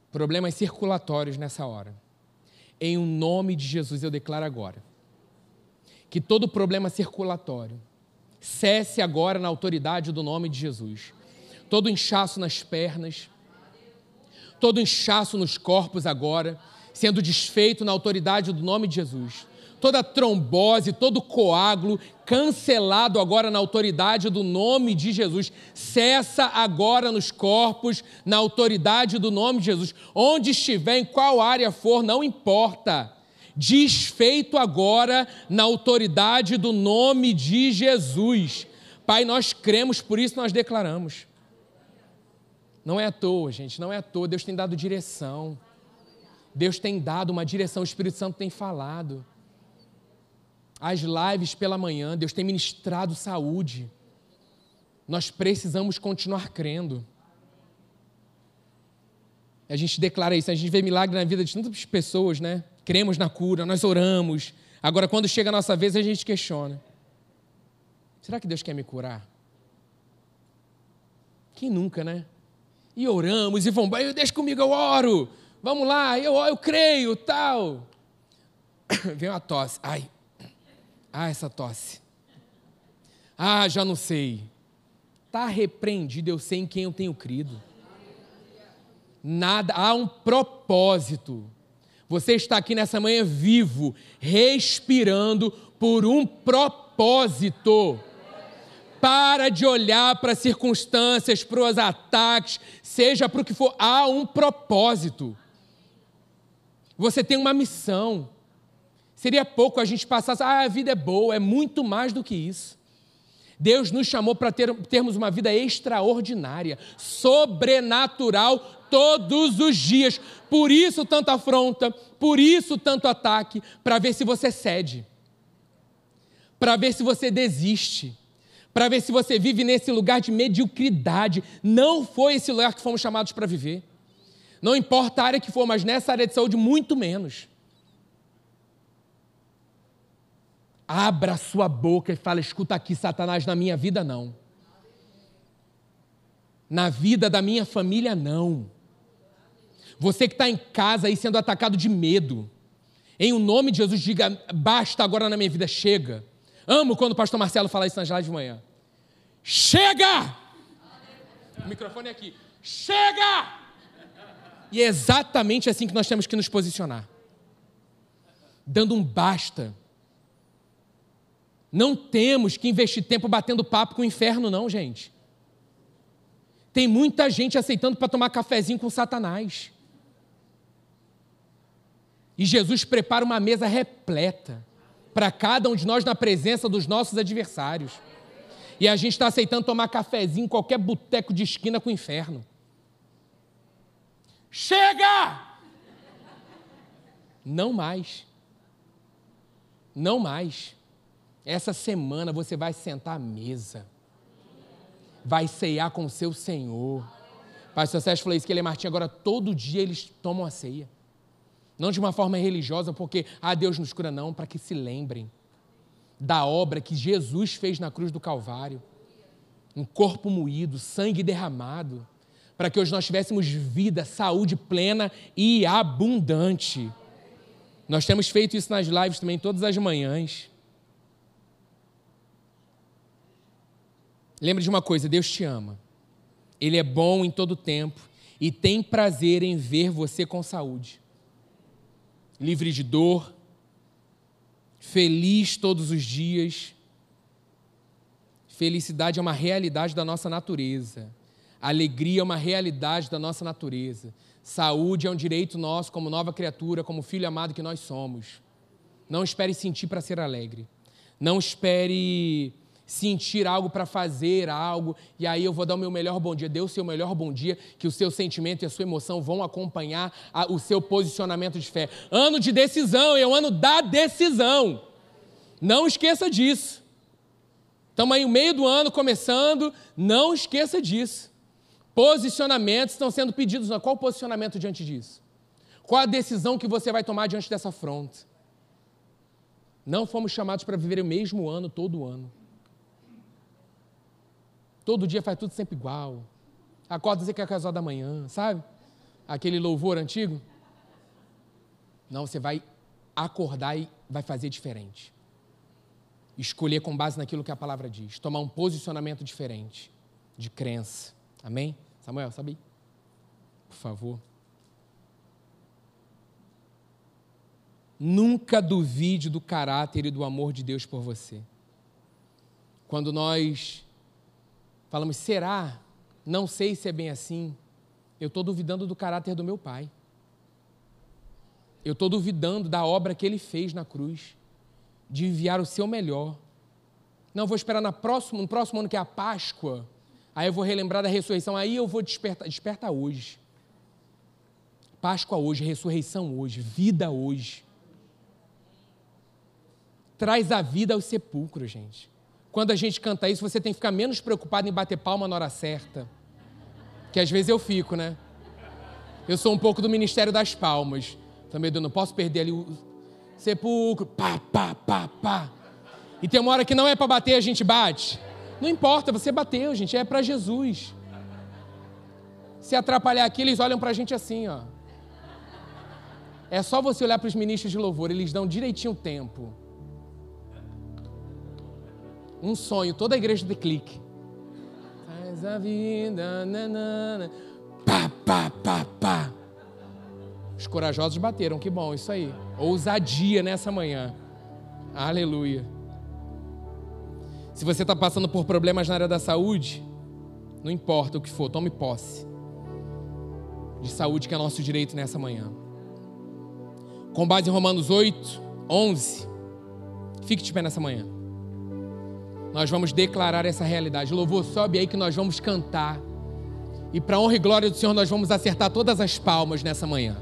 Problemas circulatórios nessa hora. Em um nome de Jesus eu declaro agora que todo problema circulatório cesse agora na autoridade do nome de Jesus. Todo inchaço nas pernas, todo inchaço nos corpos agora, sendo desfeito na autoridade do nome de Jesus. Toda trombose, todo coágulo, cancelado agora na autoridade do nome de Jesus. Cessa agora nos corpos, na autoridade do nome de Jesus. Onde estiver, em qual área for, não importa desfeito agora na autoridade do nome de Jesus. Pai, nós cremos, por isso nós declaramos. Não é à toa, gente, não é à toa. Deus tem dado direção. Deus tem dado uma direção, o Espírito Santo tem falado. As lives pela manhã, Deus tem ministrado saúde. Nós precisamos continuar crendo. A gente declara isso, a gente vê milagre na vida de tantas pessoas, né? cremos na cura, nós oramos. Agora, quando chega a nossa vez, a gente questiona: será que Deus quer me curar? Quem nunca, né? E oramos e vamos, deixa comigo, eu oro. Vamos lá, eu, eu creio, tal. (coughs) Vem uma tosse. Ai, ah, essa tosse. Ah, já não sei. Está repreendido, eu sei em quem eu tenho crido. Nada, há um propósito. Você está aqui nessa manhã vivo, respirando por um propósito. Para de olhar para as circunstâncias, para os ataques, seja para o que for, há um propósito. Você tem uma missão. Seria pouco a gente passar, ah, a vida é boa, é muito mais do que isso. Deus nos chamou para ter, termos uma vida extraordinária, sobrenatural todos os dias. Por isso tanta afronta, por isso tanto ataque, para ver se você cede, para ver se você desiste, para ver se você vive nesse lugar de mediocridade. Não foi esse lugar que fomos chamados para viver. Não importa a área que for, mas nessa área de saúde, muito menos. Abra sua boca e fala: escuta aqui, Satanás, na minha vida não. Na vida da minha família, não. Você que está em casa aí sendo atacado de medo, em o nome de Jesus, diga: basta agora na minha vida, chega. Amo quando o pastor Marcelo fala isso nas lives de manhã. Chega! O microfone é aqui. Chega! E é exatamente assim que nós temos que nos posicionar dando um basta. Não temos que investir tempo batendo papo com o inferno, não, gente. Tem muita gente aceitando para tomar cafezinho com Satanás. E Jesus prepara uma mesa repleta para cada um de nós na presença dos nossos adversários. E a gente está aceitando tomar cafezinho em qualquer boteco de esquina com o inferno. Chega! Não mais. Não mais. Essa semana você vai sentar à mesa. Vai ceiar com o seu Senhor. Pastor Sérgio falou isso, que ele e Martim agora todo dia eles tomam a ceia. Não de uma forma religiosa, porque, ah, Deus nos cura, não, para que se lembrem da obra que Jesus fez na cruz do Calvário. Um corpo moído, sangue derramado, para que hoje nós tivéssemos vida, saúde plena e abundante. Nós temos feito isso nas lives também todas as manhãs. Lembre de uma coisa: Deus te ama. Ele é bom em todo tempo e tem prazer em ver você com saúde livre de dor, feliz todos os dias. Felicidade é uma realidade da nossa natureza. Alegria é uma realidade da nossa natureza. Saúde é um direito nosso como nova criatura, como filho amado que nós somos. Não espere sentir para ser alegre. Não espere sentir algo para fazer algo, e aí eu vou dar o meu melhor bom dia. Dê o seu melhor bom dia, que o seu sentimento e a sua emoção vão acompanhar a, o seu posicionamento de fé. Ano de decisão, é o ano da decisão. Não esqueça disso. Estamos aí no meio do ano começando, não esqueça disso. Posicionamentos estão sendo pedidos. Qual o posicionamento diante disso? Qual a decisão que você vai tomar diante dessa afronta? Não fomos chamados para viver o mesmo ano todo ano. Todo dia faz tudo sempre igual. Acorda dizer que é casal da manhã, sabe? Aquele louvor antigo. Não, você vai acordar e vai fazer diferente. Escolher com base naquilo que a palavra diz. Tomar um posicionamento diferente de crença. Amém? Samuel, sabe? Por favor. Nunca duvide do caráter e do amor de Deus por você. Quando nós falamos, será? Não sei se é bem assim. Eu estou duvidando do caráter do meu pai. Eu estou duvidando da obra que ele fez na cruz, de enviar o seu melhor. Não, vou esperar na próximo, no próximo ano, que é a Páscoa. Aí eu vou relembrar da ressurreição. Aí eu vou despertar. Desperta hoje. Páscoa hoje, ressurreição hoje, vida hoje traz a vida ao sepulcro, gente. Quando a gente canta isso, você tem que ficar menos preocupado em bater palma na hora certa. Que às vezes eu fico, né? Eu sou um pouco do ministério das palmas. Também eu não posso perder ali o sepulcro. Pá, pá, pá, pá. E tem uma hora que não é para bater, a gente bate. Não importa, você bateu, gente, é para Jesus. Se atrapalhar aqui, eles olham para a gente assim, ó. É só você olhar para os ministros de louvor, eles dão direitinho o tempo um sonho, toda a igreja de clique. Faz a vida, nanana. Pá, pá, pá, pá. Os corajosos bateram, que bom, isso aí. Ousadia nessa manhã. Aleluia. Se você está passando por problemas na área da saúde, não importa o que for, tome posse de saúde, que é nosso direito nessa manhã. Com base em Romanos 8, 11, fique de pé nessa manhã nós vamos declarar essa realidade. Louvor, sobe aí que nós vamos cantar. E para honra e glória do Senhor, nós vamos acertar todas as palmas nessa manhã.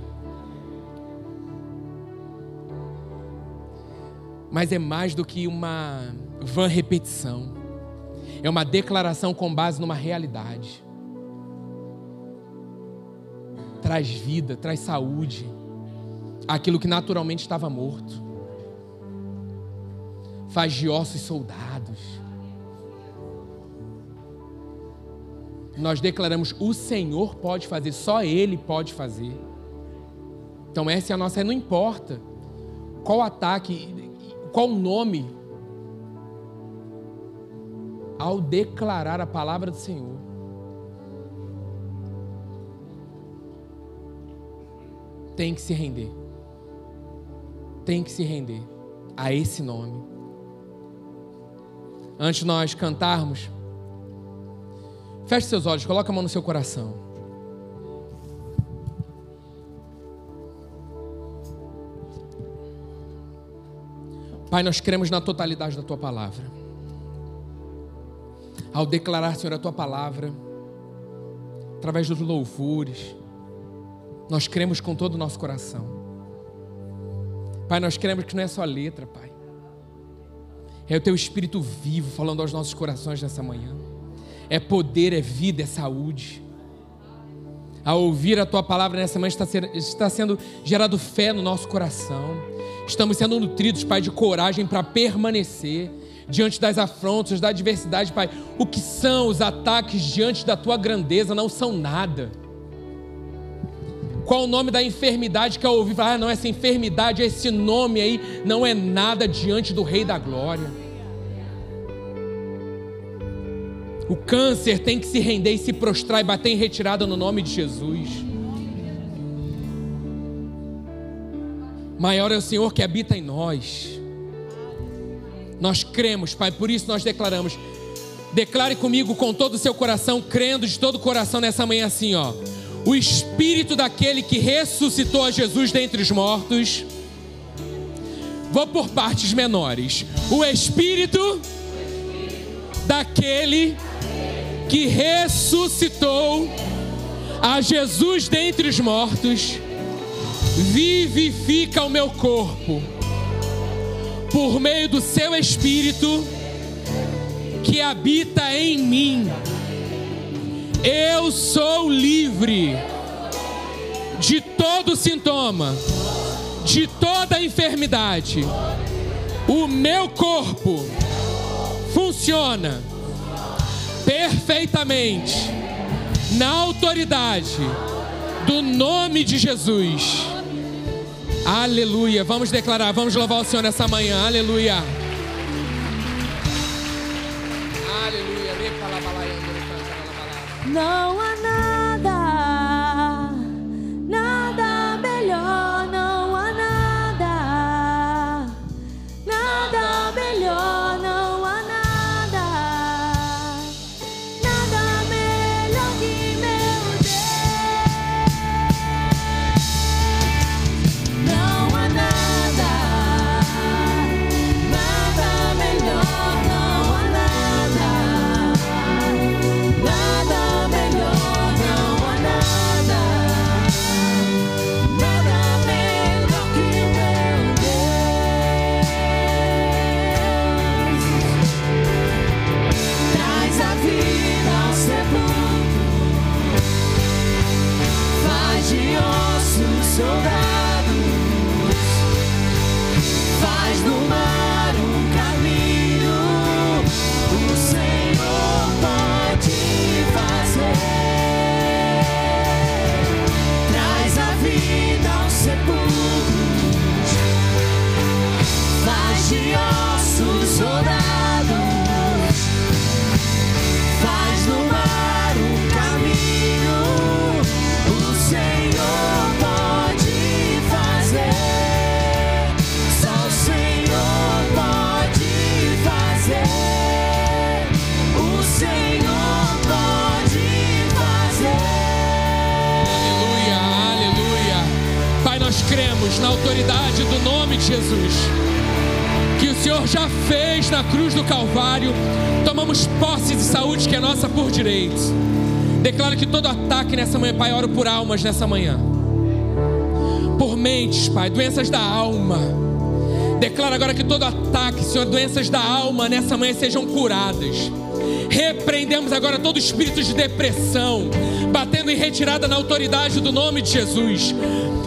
Mas é mais do que uma vã repetição. É uma declaração com base numa realidade. Traz vida, traz saúde. Aquilo que naturalmente estava morto. Faz de ossos soldados nós declaramos: o Senhor pode fazer, só Ele pode fazer. Então, essa é a nossa. Não importa qual ataque, qual nome, ao declarar a palavra do Senhor. Tem que se render. Tem que se render a esse nome. Antes de nós cantarmos, Feche seus olhos, coloque a mão no seu coração. Pai, nós cremos na totalidade da tua palavra. Ao declarar, Senhor, a tua palavra, através dos louvores, nós cremos com todo o nosso coração. Pai, nós cremos que não é só letra, Pai. É o teu espírito vivo falando aos nossos corações nessa manhã é poder, é vida, é saúde. Ao ouvir a tua palavra nessa manhã, está, ser, está sendo gerado fé no nosso coração. Estamos sendo nutridos, Pai, de coragem para permanecer diante das afrontas, da adversidade, Pai. O que são os ataques diante da tua grandeza não são nada. Qual o nome da enfermidade que eu ouvi? Ah, não, essa enfermidade, esse nome aí, não é nada diante do Rei da Glória. O câncer tem que se render e se prostrar e bater em retirada no nome de Jesus. Maior é o Senhor que habita em nós. Nós cremos, Pai, por isso nós declaramos. Declare comigo com todo o seu coração, crendo de todo o coração nessa manhã assim, ó. O espírito daquele que ressuscitou a Jesus dentre os mortos. Vou por partes menores. O espírito daquele que ressuscitou a Jesus dentre os mortos, vivifica o meu corpo. por meio do seu Espírito que habita em mim. Eu sou livre de todo sintoma, de toda enfermidade. O meu corpo funciona perfeitamente na autoridade do nome de Jesus. Aleluia. Vamos declarar, vamos louvar o Senhor nessa manhã. Aleluia. Aleluia. Não há nada, cremos na autoridade do nome de Jesus. Que o Senhor já fez na cruz do Calvário. Tomamos posse de saúde que é nossa por direito. Declaro que todo ataque nessa manhã, Pai, oro por almas nessa manhã. Por mentes, Pai, doenças da alma. Declaro agora que todo ataque, Senhor, doenças da alma nessa manhã sejam curadas. Repreendemos agora todo espírito de depressão, batendo em retirada na autoridade do nome de Jesus.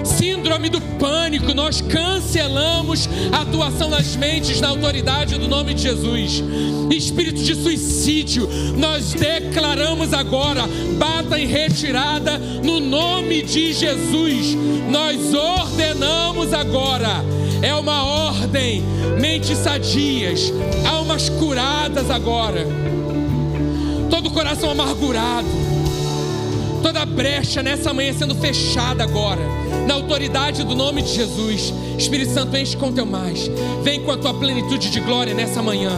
Síndrome do pânico, nós cancelamos a atuação nas mentes na autoridade do nome de Jesus. Espírito de suicídio, nós declaramos agora, bata em retirada no nome de Jesus. Nós ordenamos agora é uma ordem. Mentes sadias, almas curadas agora. Todo coração amargurado, toda brecha nessa manhã sendo fechada agora, na autoridade do nome de Jesus. Espírito Santo, enche com teu mais. Vem com a tua plenitude de glória nessa manhã.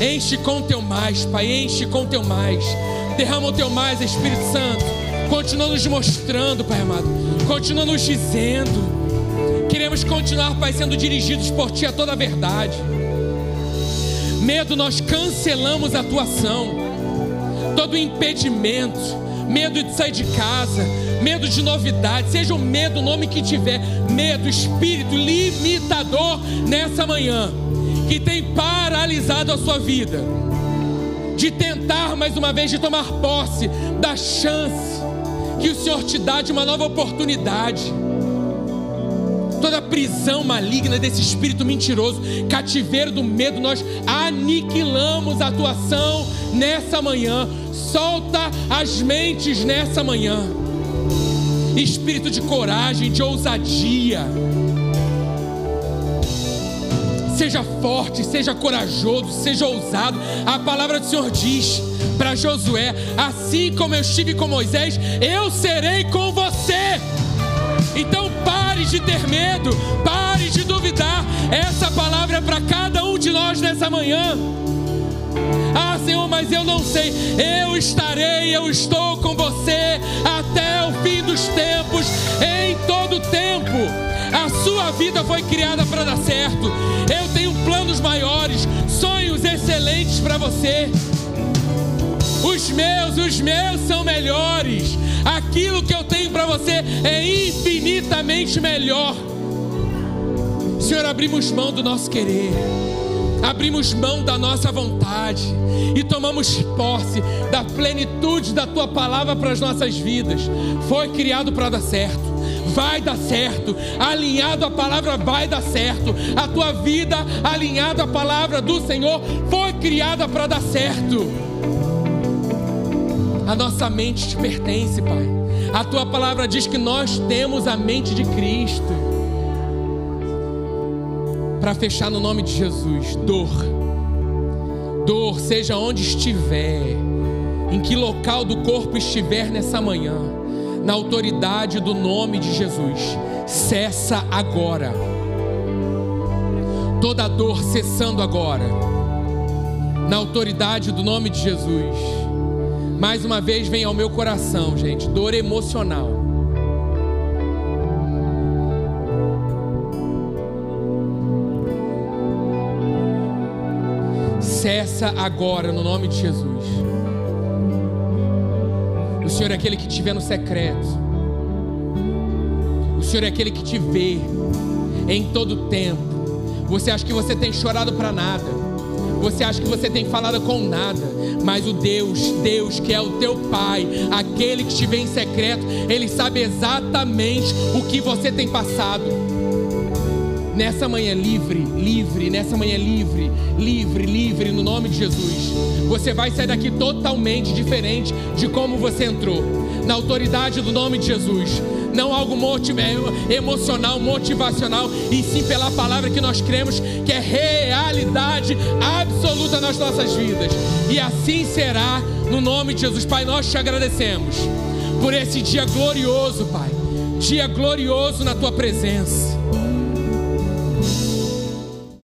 Enche com teu mais, Pai, enche com teu mais. Derrama o teu mais, Espírito Santo. Continua nos mostrando, Pai amado. Continua nos dizendo. Queremos continuar, Pai, sendo dirigidos por Ti a toda a verdade. Medo, nós cancelamos a atuação. Todo impedimento, medo de sair de casa, medo de novidade, seja o medo, o nome que tiver, medo, espírito limitador nessa manhã, que tem paralisado a sua vida, de tentar mais uma vez de tomar posse da chance que o Senhor te dá de uma nova oportunidade toda prisão maligna desse espírito mentiroso, cativeiro do medo, nós aniquilamos a atuação nessa manhã. Solta as mentes nessa manhã. Espírito de coragem, de ousadia. Seja forte, seja corajoso, seja ousado. A palavra do Senhor diz para Josué: Assim como eu estive com Moisés, eu serei com você. Então pare de ter medo, pare de duvidar. Essa palavra é para cada um de nós nessa manhã. Ah, Senhor, mas eu não sei. Eu estarei, eu estou com você até o fim dos tempos, em todo tempo. A sua vida foi criada para dar certo. Eu tenho planos maiores, sonhos excelentes para você. Os meus, os meus são melhores. Aquilo que eu tenho para você é infinitamente melhor. Senhor, abrimos mão do nosso querer, abrimos mão da nossa vontade e tomamos posse da plenitude da tua palavra para as nossas vidas. Foi criado para dar certo vai dar certo. Alinhado à palavra, vai dar certo. A tua vida, alinhada à palavra do Senhor, foi criada para dar certo. A nossa mente te pertence, Pai. A tua palavra diz que nós temos a mente de Cristo. Para fechar no nome de Jesus, dor. Dor, seja onde estiver, em que local do corpo estiver nessa manhã na autoridade do nome de Jesus. Cessa agora. Toda dor cessando agora. Na autoridade do nome de Jesus. Mais uma vez vem ao meu coração, gente, dor emocional. Cessa agora no nome de Jesus. O Senhor é aquele que te vê no secreto. O Senhor é aquele que te vê em todo tempo. Você acha que você tem chorado para nada. Você acha que você tem falado com nada. Mas o Deus, Deus que é o teu Pai, aquele que te vê em secreto, Ele sabe exatamente o que você tem passado. Nessa manhã livre, livre, nessa manhã livre, livre, livre, no nome de Jesus. Você vai sair daqui totalmente diferente de como você entrou. Na autoridade do nome de Jesus. Não algo emocional, motivacional, e sim pela palavra que nós cremos que é realidade absoluta nas nossas vidas. E assim será no nome de Jesus. Pai, nós te agradecemos por esse dia glorioso, Pai. Dia glorioso na tua presença.